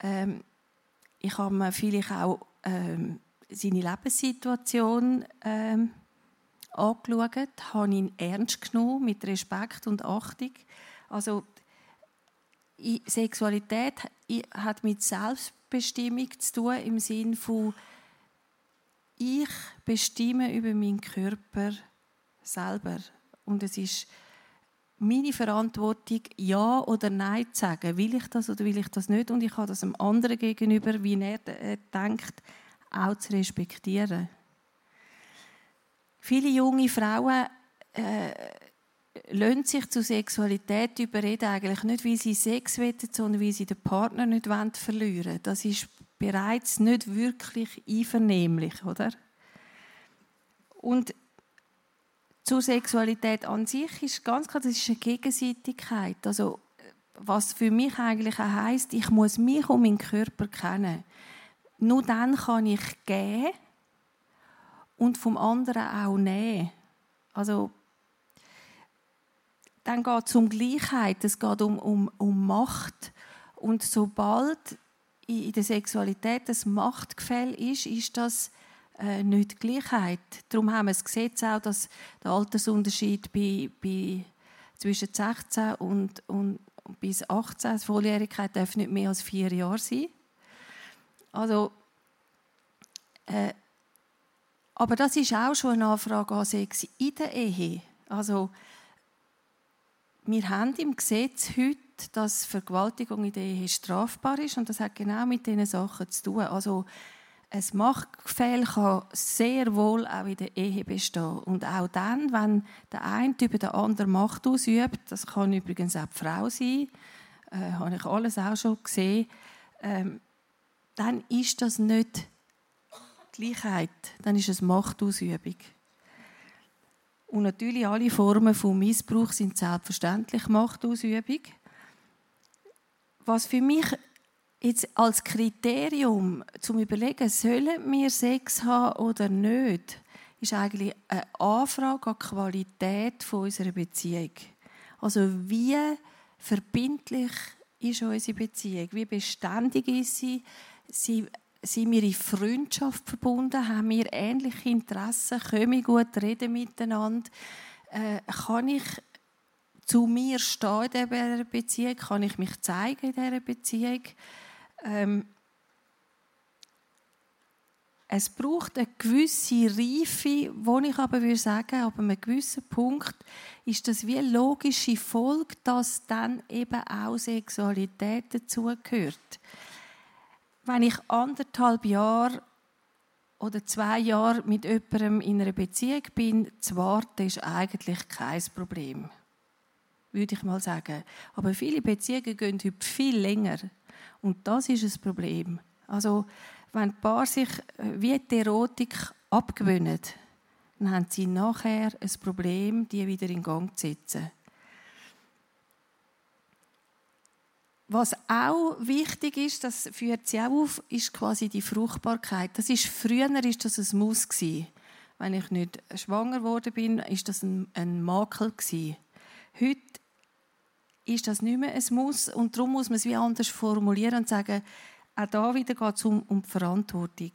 Ähm, ich habe mir vielleicht auch ähm, seine Lebenssituation ähm, angeschaut, habe ihn ernst genommen, mit Respekt und Achtung. Also Sexualität hat mit Selbstbestimmung zu tun, im Sinn von ich bestimme über meinen Körper selber. Und es ist meine Verantwortung, Ja oder Nein zu sagen. Will ich das oder will ich das nicht? Und ich habe das dem anderen gegenüber, wie er äh, denkt, auch zu respektieren. Viele junge Frauen äh, lassen sich zu Sexualität überreden, eigentlich nicht, weil sie Sex wollen, sondern weil sie den Partner nicht wollen verlieren Das ist bereits nicht wirklich einvernehmlich, oder? Und zur Sexualität an sich ist ganz klar, das ist eine Gegenseitigkeit. Also, was für mich eigentlich auch heisst, ich muss mich und meinen Körper kennen. Nur dann kann ich geben und vom anderen auch nehmen. Also, dann geht es um Gleichheit, es geht um, um, um Macht. Und sobald in der Sexualität das Machtgefälle ist, ist das äh, nicht Gleichheit. Darum haben wir das Gesetz auch, dass der Altersunterschied bei, bei zwischen 16 und, und bis 18, die Volljährigkeit darf nicht mehr als vier Jahre sein. Also, äh, aber das ist auch schon eine Anfrage an Sex in der Ehe. Also, wir haben im Gesetz heute, dass Vergewaltigung in der Ehe strafbar ist und das hat genau mit diesen Sachen zu tun. Also ein Machtgefälle kann sehr wohl auch in der Ehe bestehen und auch dann, wenn der eine über den anderen Macht ausübt, das kann übrigens auch die Frau sein, äh, habe ich alles auch schon gesehen, ähm, dann ist das nicht Gleichheit, dann ist es Machtausübung. Und natürlich alle Formen von Missbrauch sind selbstverständlich Machtausübung. Was für mich jetzt als Kriterium zum Überlegen, sollen wir Sex haben oder nicht, ist eigentlich eine Anfrage an die Qualität unserer Beziehung. Also wie verbindlich ist unsere Beziehung? Wie beständig ist sie? Sie sind wir in Freundschaft verbunden? Haben wir ähnliche Interessen? Können wir gut reden miteinander? Äh, kann ich zu mir stehen in dieser Beziehung? Kann ich mich zeigen in dieser Beziehung? Ähm, es braucht eine gewisse Reife, wo ich aber würde sagen, ab einem gewissen Punkt ist das wie eine logische Folge, dass dann eben auch Sexualität dazugehört. Wenn ich anderthalb Jahre oder zwei Jahre mit jemandem in einer Beziehung bin, zu warten ist eigentlich kein Problem. Würde ich mal sagen. Aber viele Beziehungen gehen heute viel länger. Und das ist ein Problem. Also, wenn ein Paar sich äh, wie die Erotik abgewöhnen, dann haben sie nachher ein Problem, die wieder in Gang zu setzen. Was auch wichtig ist, das führt sie auch auf, ist quasi die Fruchtbarkeit. Das ist, früher ist das ein Muss gewesen. Wenn ich nicht schwanger geworden bin, ist das ein, ein Makel gewesen. Heute ist das nicht mehr ein Muss und darum muss man es wie anders formulieren und sagen, auch da wieder geht es um, um die Verantwortung.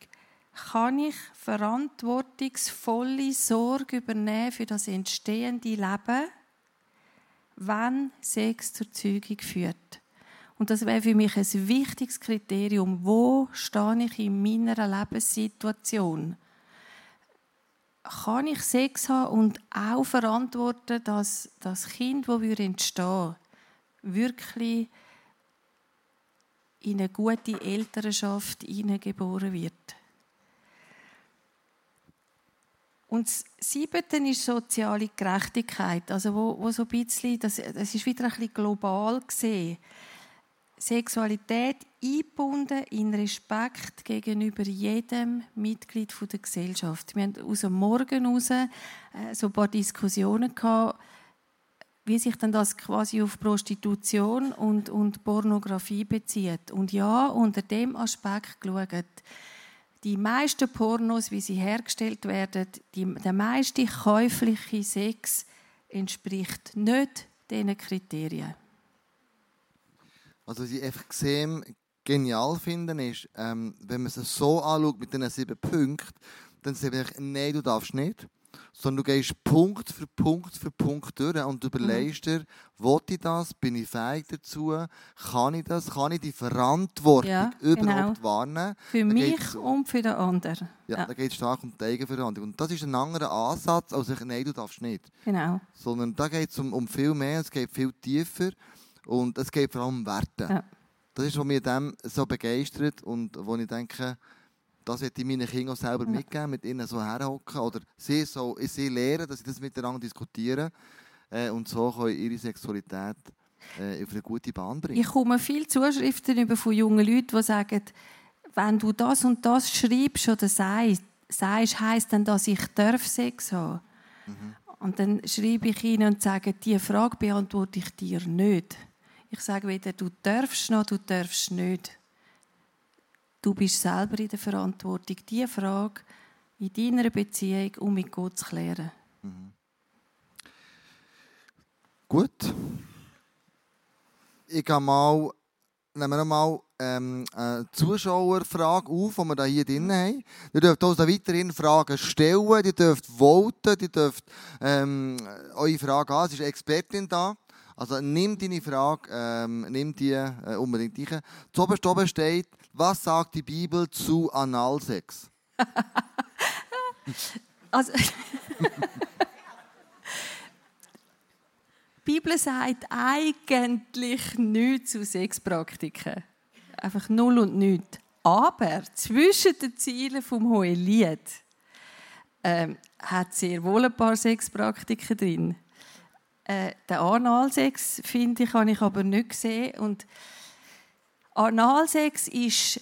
Kann ich verantwortungsvolle Sorge übernehmen für das entstehende Leben, wenn Sex zur Zeugung führt? Und das wäre für mich ein wichtiges Kriterium. Wo stehe ich in meiner Lebenssituation? Kann ich Sex haben und auch verantworten, dass das Kind, das entstehen wirklich in eine gute Elternschaft hineingeboren wird. Und das Siebte ist soziale Gerechtigkeit, also wo, wo so ein bisschen, das, das ist wieder ein bisschen global gesehen. Sexualität eingebunden in Respekt gegenüber jedem Mitglied der Gesellschaft. Wir haben aus dem Morgen heraus äh, so ein paar Diskussionen gehabt, wie sich dann das quasi auf Prostitution und, und Pornografie bezieht. Und ja, unter dem Aspekt geschaut, die meisten Pornos, wie sie hergestellt werden, die, der meiste käufliche Sex entspricht nicht diesen Kriterien. Also was ich extrem genial finde, ist, ähm, wenn man es so anschaut mit diesen sieben Punkten, dann sage ich, nein, du darfst nicht sondern du gehst Punkt für Punkt für Punkt durch und du überlegst dir, will ich das, bin ich fähig dazu, kann ich das, kann ich die Verantwortung ja, überhaupt genau. wahrnehmen. Für mich und für den anderen. Ja, ja. da geht es stark um die Eigenverantwortung. Und das ist ein anderer Ansatz, als ich, nein, du darfst nicht. Genau. Sondern da geht es um, um viel mehr, es geht viel tiefer und es geht vor allem um Werte. Ja. Das ist, was mich dem so begeistert und wo ich denke, das werde ich meinen Kindern selber mitgeben, mit ihnen so herhocken oder sie, so, sie lehren, dass sie das miteinander diskutieren äh, und so können ihre Sexualität äh, auf eine gute Bahn bringen. Ich komme viele Zuschriften über von jungen Leuten, die sagen, wenn du das und das schreibst oder sagst, sagst heisst dann, dass ich darf Sex haben mhm. Und dann schreibe ich ihnen und sage, diese Frage beantworte ich dir nicht. Ich sage weder, du darfst noch, du darfst nicht. Du bist selber in der Verantwortung, diese Frage in deiner Beziehung um mit Gott zu klären. Mhm. Gut. Ich gehe mal, nehmen wir mal ähm, eine Zuschauerfrage auf, die wir hier drin haben. Ihr dürft uns weiterhin Fragen stellen, ihr dürft voten, ihr dürft ähm, eure Frage an. Es ist eine Expertin da. Also nimm deine Frage, ähm, nimm die äh, unbedingt rein. Zuoberst oben steht, was sagt die Bibel zu Analsex? also, die Bibel sagt eigentlich nichts zu Sexpraktiken. Einfach null und nichts. Aber zwischen den Zielen vom Hohelied ähm, hat sehr wohl ein paar Sexpraktiken drin. Äh, den Analsex, finde ich, habe ich aber nicht gesehen. Und Analsex ist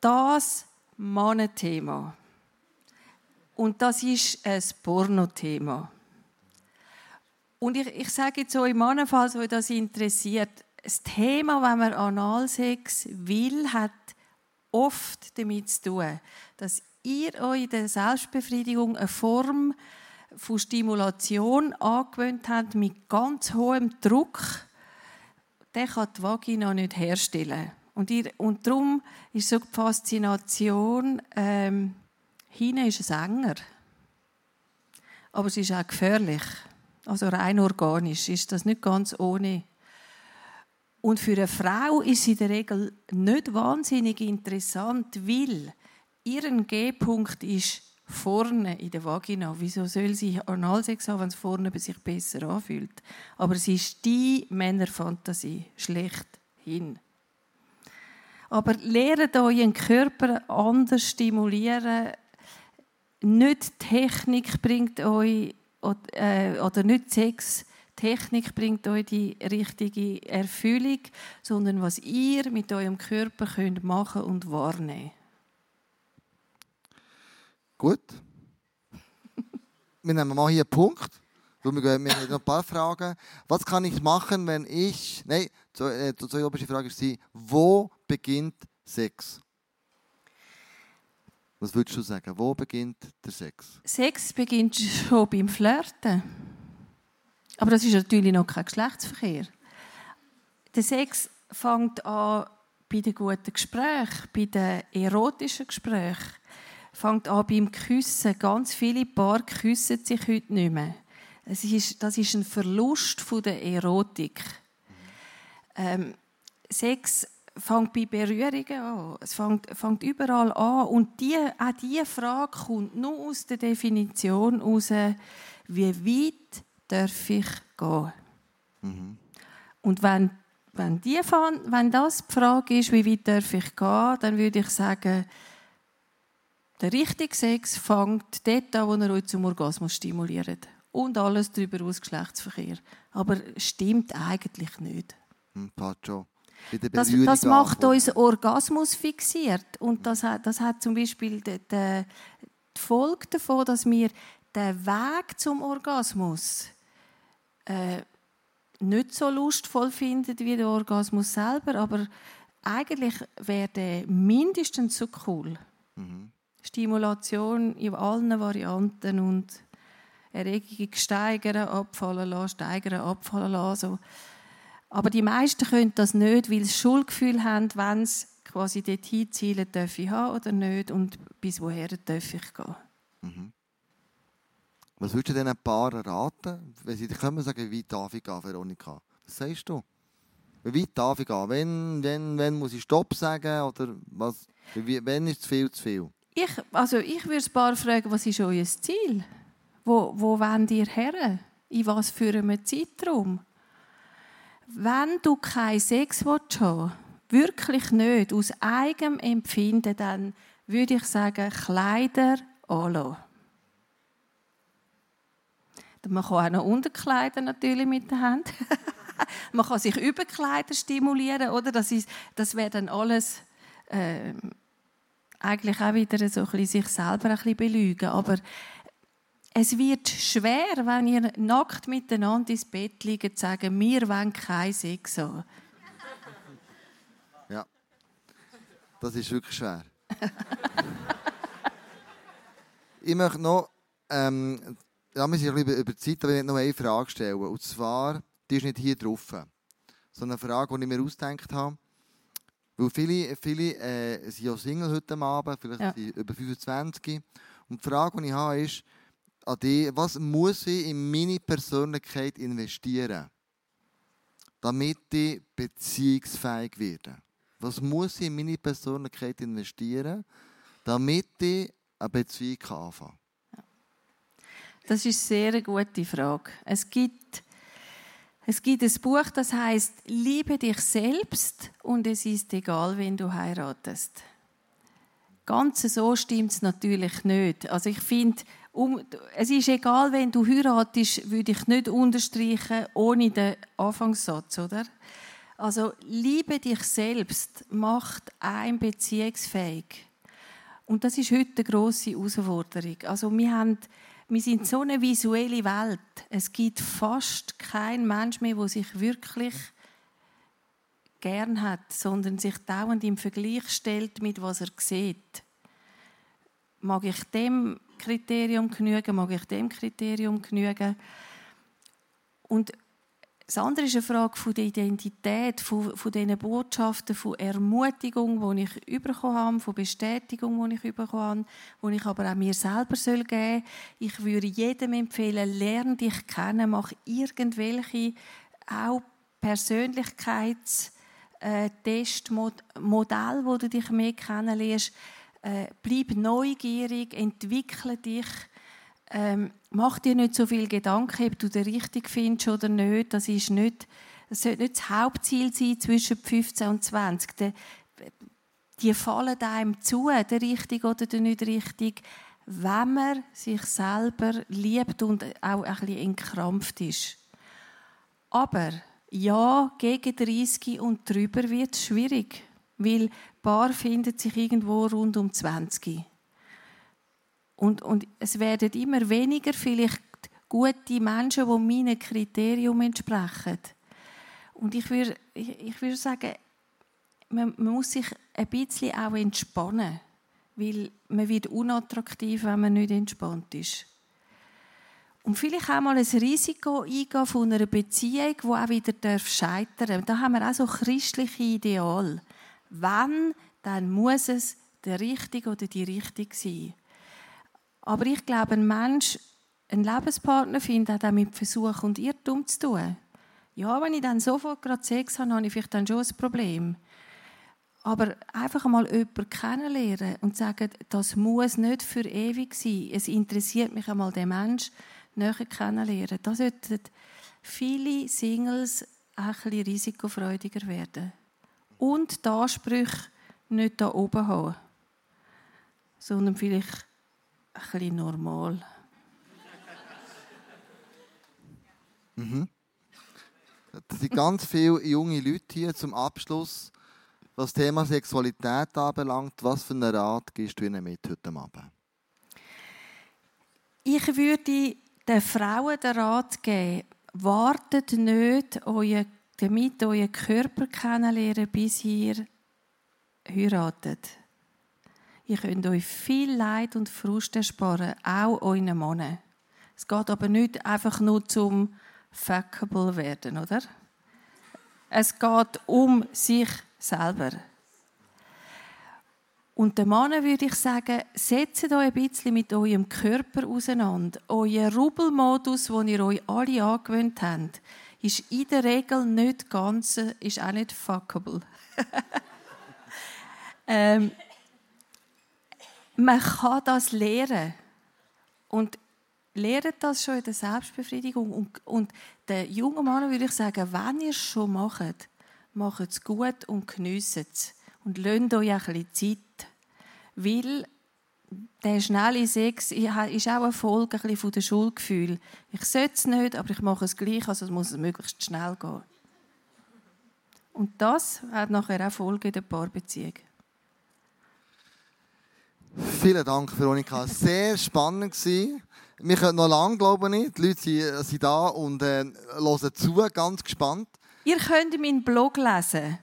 das Mannenthema. Und das ist ein Pornothema. Und ich, ich sage jetzt euch Männer, falls euch das interessiert, das Thema, wenn man Analsex will, hat oft damit zu tun, dass ihr euch in der Selbstbefriedigung eine Form von Stimulation angewöhnt habt mit ganz hohem Druck, der kann die Vagina nicht herstellen. Und, ihr, und darum ist so die Faszination, ähm, hinten ist es enger. Aber es ist auch gefährlich. Also rein organisch ist das nicht ganz ohne. Und für eine Frau ist es in der Regel nicht wahnsinnig interessant, weil ihren G-Punkt ist vorne in der Vagina. Wieso soll sie Analsex haben, wenn es vorne bei sich besser anfühlt? Aber es ist die Männerfantasie schlechthin. Aber lehrt euren Körper anders stimulieren. Nicht Technik bringt euch äh, oder nicht Sex. Technik bringt euch die richtige Erfüllung, sondern was ihr mit eurem Körper könnt machen und wahrnehmen. Gut. wir nehmen mal hier einen Punkt. Wir haben noch ein paar Fragen. Was kann ich machen, wenn ich. Nein, die äh, oberste Frage ist Wo beginnt Sex? Was würdest du sagen? Wo beginnt der Sex? Sex beginnt schon beim Flirten. Aber das ist natürlich noch kein Geschlechtsverkehr. Der Sex fängt an bei den guten Gesprächen, bei den erotischen Gesprächen fängt an beim Küssen. Ganz viele Paare küssen sich heute nicht mehr. Das ist, das ist ein Verlust von der Erotik. Ähm, Sex fängt bei Berührungen an. Es fängt, fängt überall an. Und die, auch diese Frage kommt nur aus der Definition heraus, wie weit darf ich gehen? Mhm. Und wenn, wenn, die, wenn das die Frage ist, wie weit darf ich gehen, dann würde ich sagen, der richtige Sex fängt dort an, wo er euch zum Orgasmus stimuliert. Und alles darüber aus Geschlechtsverkehr. Aber stimmt eigentlich nicht. Hm, Pacho. Das, das macht uns Orgasmus fixiert. Und das hat, das hat zum Beispiel die, die, die Folge davon, dass wir den Weg zum Orgasmus äh, nicht so lustvoll finden wie der Orgasmus selber, aber eigentlich wäre der mindestens so cool. Mhm. Stimulation in allen Varianten und Erregung steigern, abfallen lassen, steigern, abfallen lassen. Aber die meisten können das nicht, weil sie Schuldgefühl haben, wenn sie quasi dorthin zielen, darf ich haben oder nicht und bis woher darf ich gehen. Mhm. Was würdest du diesen Paaren raten, wenn sie kommen und sagen, wie darf ich gehen, Veronika? Was sagst du? Wie weit darf ich gehen? Wenn, wenn, wenn muss ich Stopp sagen? Oder was? Wenn ist es viel zu viel? Ich, also ich würde ein paar fragen, was ist euer Ziel? Wo, wo wollt ihr her? In was für einem Zeitraum? Wenn du keinen Sex willst wirklich nicht, aus eigenem Empfinden, dann würde ich sagen, Kleider anlassen. Man kann auch noch Unterkleider natürlich mit der Hand. Man kann sich über Kleider stimulieren, oder? Das, ist, das wäre dann alles äh, eigentlich auch wieder so ein bisschen sich selber ein bisschen belügen. Aber es wird schwer, wenn ihr nackt miteinander ins Bett liegt, zu sagen, wir wollen kein Sex haben. Ja, das ist wirklich schwer. ich möchte noch, ähm, ja, wir sind ein bisschen über die Zeit, aber ich möchte noch eine Frage stellen. Und zwar, die ist nicht hier drauf, sondern eine Frage, die ich mir ausgedacht habe. Weil viele, viele äh, sind ja Single heute Abend, vielleicht ja. sind über 25. Und die Frage, die ich habe, ist an dich, was muss ich in meine Persönlichkeit investieren, damit ich beziehungsfähig werde? Was muss ich in meine Persönlichkeit investieren, damit ich eine Beziehung anfangen kann? Das ist eine sehr gute Frage. Es gibt es gibt ein Buch, das heißt Liebe dich selbst und es ist egal, wen du heiratest. Ganz so stimmt es natürlich nicht. Also ich finde, um, es ist egal, wenn du heiratest, würde ich nicht unterstreichen ohne den Anfangssatz, oder? Also Liebe dich selbst macht ein beziehungsfähig. Und das ist heute eine grosse Herausforderung. Also wir haben wir sind so eine visuelle Welt. Es gibt fast keinen Mensch mehr, der sich wirklich gern hat, sondern sich dauernd im Vergleich stellt mit was er sieht. Mag ich dem Kriterium genügen? Mag ich dem Kriterium genügen? Und das andere ist eine Frage der Identität, von, diesen Botschaften, von Ermutigung, die ich bekommen habe, von Bestätigung, die ich bekommen habe, die ich aber auch mir selber geben soll. Ich würde jedem empfehlen, lerne dich kennen, mach irgendwelche auch Persönlichkeits- äh, Testmodell, wo du dich mehr kennenlernst. Äh, bleib neugierig, entwickle dich. Ähm, mach dir nicht so viel Gedanken, ob du den richtig findest oder nicht. Das ist nicht, das sollte nicht das Hauptziel sein zwischen 15 und 20. Die, die fallen einem zu, der richtig oder der nicht richtig, wenn man sich selber liebt und auch ein bisschen entkrampft ist. Aber ja, gegen 30 und drüber wird es schwierig, weil Paar findet sich irgendwo rund um 20. Und, und es werden immer weniger vielleicht gute Menschen, die meinen Kriterium entsprechen. Und ich würde, ich, ich sagen, man, man muss sich ein bisschen auch entspannen, weil man wird unattraktiv, wenn man nicht entspannt ist. Und vielleicht auch mal ein Risiko eingehen von einer Beziehung, die auch wieder scheitern darf. Da haben wir auch so christliche Ideal. Wenn, dann muss es der Richtige oder die Richtige sein. Aber ich glaube, ein Mensch, ein Lebenspartner findet auch mit Versuch und Irrtum zu tun. Ja, wenn ich dann sofort gerade Sex habe, habe ich vielleicht dann schon ein Problem. Aber einfach mal jemanden kennenlernen und sagen, das muss nicht für ewig sein. Es interessiert mich einmal der Mensch, näher kennenlernen. Da sollten viele Singles auch ein bisschen risikofreudiger werden. Und die Ansprüche nicht da oben haben, sondern vielleicht ein bisschen normal. Mhm. Es sind ganz viele junge Leute hier zum Abschluss, was das Thema Sexualität anbelangt. Was für einen Rat gibst du ihnen mit heute Abend? Ich würde den Frauen den Rat geben, wartet nicht, damit euer Körper kennenlernen, bis ihr heiratet. Ihr könnt euch viel Leid und Frust ersparen, auch euren Männern. Es geht aber nicht einfach nur zum fuckable werden, oder? Es geht um sich selber. Und den Männern würde ich sagen, setzt euch ein bisschen mit eurem Körper auseinander. Euer Rubbelmodus, den ihr euch alle angewöhnt habt, ist in der Regel nicht ganz, ist auch nicht fuckable. ähm, man kann das lernen. Und lernt das schon in der Selbstbefriedigung. Und, und den jungen Männern würde ich sagen, wenn ihr es schon macht, macht es gut und genießt es. Und lasst euch ein bisschen Zeit. Weil der schnelle Sex ist auch eine Folge ein von dem Schuldgefühl. Ich sollte es nicht, aber ich mache es gleich, also es muss möglichst schnell gehen. Und das hat nachher auch Folgen in der Paarbeziehung. Vielen Dank, Veronika. Sehr spannend war. Wir können noch lange, glaube ich. Die Leute sind, sind da und äh, hören zu, ganz gespannt. Ihr könnt meinen Blog lesen.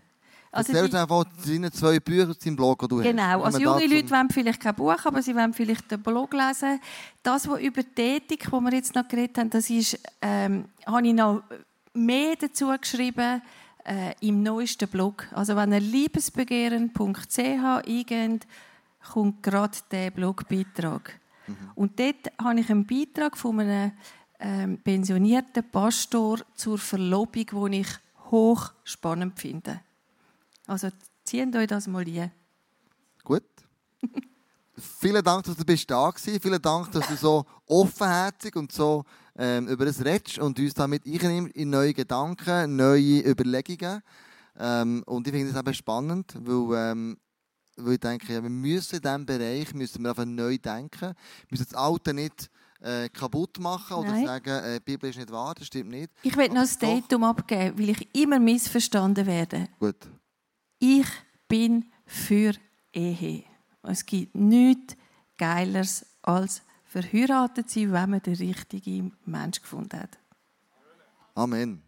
Also Erzähl einfach deine zwei Bücher aus deinem Blog, die du Genau, hast. also junge Leute wollen vielleicht kein Buch, aber sie wollen vielleicht den Blog lesen. Das, was über die Ethik, wo wir jetzt noch geredet haben, das ist, ähm, habe ich noch mehr dazu geschrieben äh, im neuesten Blog. Also wenn ihr liebesbegehren.ch eingeht, kommt gerade der Blogbeitrag. Mhm. Und dort habe ich einen Beitrag von einem ähm, pensionierten Pastor zur Verlobung, den ich hoch spannend finde. Also zieht euch das mal ein. Gut. Vielen Dank, dass du bist da warst. Vielen Dank, dass du so offenherzig und so ähm, über das redest und uns damit einnimmst in neue Gedanken, neue Überlegungen. Ähm, und ich finde das eben spannend, weil, ähm, weil ich denke, ja, wir müssen in diesem Bereich müssen wir einfach neu denken. Wir müssen das Alte nicht äh, kaputt machen oder Nein. sagen, äh, die Bibel ist nicht wahr, das stimmt nicht. Ich will noch ein Datum abgeben, weil ich immer missverstanden werde. Gut. Ich bin für Ehe. Es gibt nichts Geileres als verheiratet sein, wenn man den richtigen Mensch gefunden hat. Amen.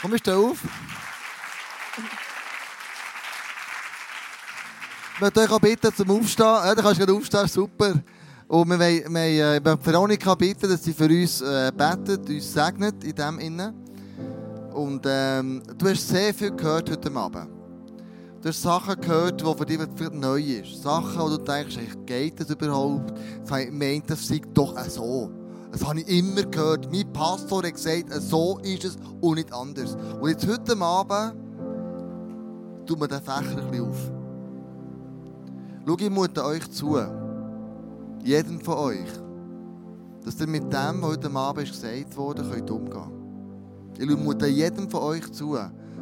Komm, steh auf. Möchte euch auch bitten zum Aufstehen. Ja, du kannst gerade aufstehen, super. Und wir wollen, wir wollen Veronika bitten, dass sie für uns äh, betet, uns segnet in dem Innen. Und ähm, du hast sehr viel gehört heute Abend. Du hast Sachen gehört, die für dich vielleicht neu sind. Sachen, wo du denkst, geht das überhaupt? Ich meine, das sei doch so. Das habe ich immer gehört. Mein Pastor hat gesagt, so ist es und nicht anders. Und jetzt heute Abend tut man den Fächer ein bisschen auf. Schau, ich mute euch zu, jedem von euch, dass ihr mit dem, was heute Abend gesagt wurde, könnt umgehen könnt. Ich mute jedem von euch zu,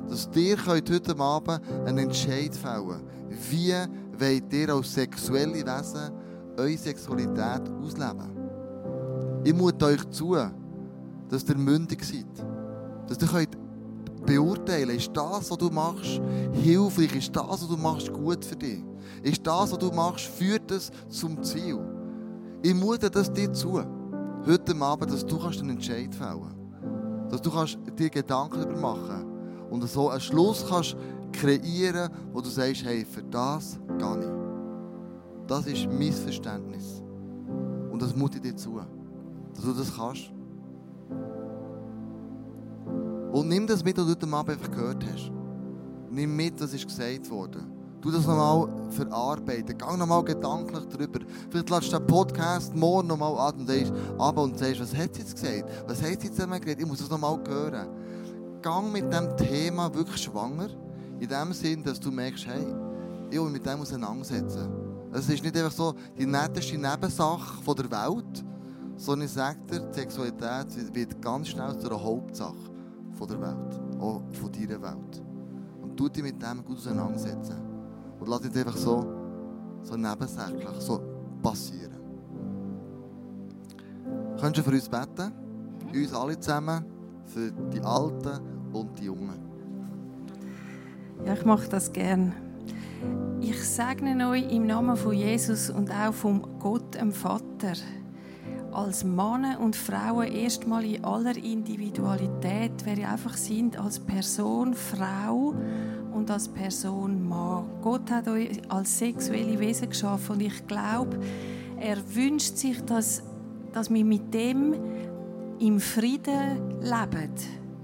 dass ihr könnt heute Abend einen Entscheid fällen. Wie wollt ihr als sexuelle Wesen eure Sexualität ausleben? Ich mute euch zu, dass ihr mündig seid. Dass ihr könnt beurteilen, ist das, was du machst, hilfreich, ist das, was du machst, gut für dich. Ist das, was du machst, führt es zum Ziel. Ich mute das dir zu, heute Abend, dass du einen Entscheid fällen kannst. Dass du kannst dir Gedanken darüber machen kannst und so einen Schluss kannst kreieren, wo du sagst, hey, für das gehe ich. Das ist mein Verständnis. Und das mute ich dir zu, dass du das kannst. Und nimm das mit, was du heute Abend einfach gehört hast. Nimm mit, was ist gesagt worden. Du das nochmal verarbeiten. Geh nochmal gedanklich darüber. Vielleicht lässt du den Podcast morgen nochmal an und sagst, ab und sagst, was hat sie jetzt gesagt? Was hat sie jetzt einmal geredet? Ich muss das nochmal hören. Gang mit diesem Thema wirklich schwanger. In dem Sinn, dass du merkst, hey, ich will mich mit dem auseinandersetzen. Es ist nicht einfach so die netteste Nebensache der Welt, sondern ich sage dir, die Sexualität wird ganz schnell zu einer Hauptsache der Welt, auch von deiner Welt. Und tu dich mit dem gut auseinandersetzen. Und lass dich einfach so, so nebensächlich so passieren. Könntest du für uns beten? Uns alle zusammen, für die Alten und die Jungen. Ja, ich mache das gern. Ich segne euch im Namen von Jesus und auch vom Gott, dem Vater als Männer und Frauen erstmal in aller Individualität, wer ihr einfach sind, als Person Frau und als Person Mann. Gott hat euch als sexuelle Wesen geschaffen und ich glaube, er wünscht sich, dass, dass wir mit dem im Frieden leben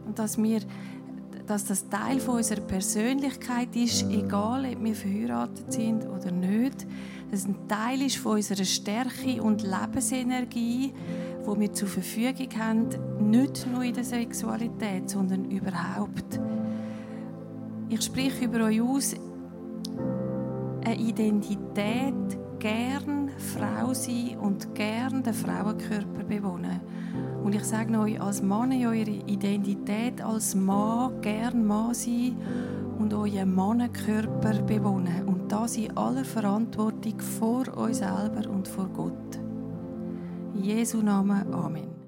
und dass wir dass das Teil von unserer Persönlichkeit ist, egal ob wir verheiratet sind oder nicht dass es ein Teil ist von unserer Stärke und Lebensenergie, wo wir zur Verfügung haben, nicht nur in der Sexualität, sondern überhaupt. Ich spreche über euch aus, eine Identität, gern Frau sein und gern den Frauenkörper bewohnen. Und ich sage euch, als Mann in eurer Identität, als Mann gern Mann sein und euren Mannenkörper bewohnen. Und das in aller Verantwortung vor euch selber und vor Gott. In Jesu Namen. Amen.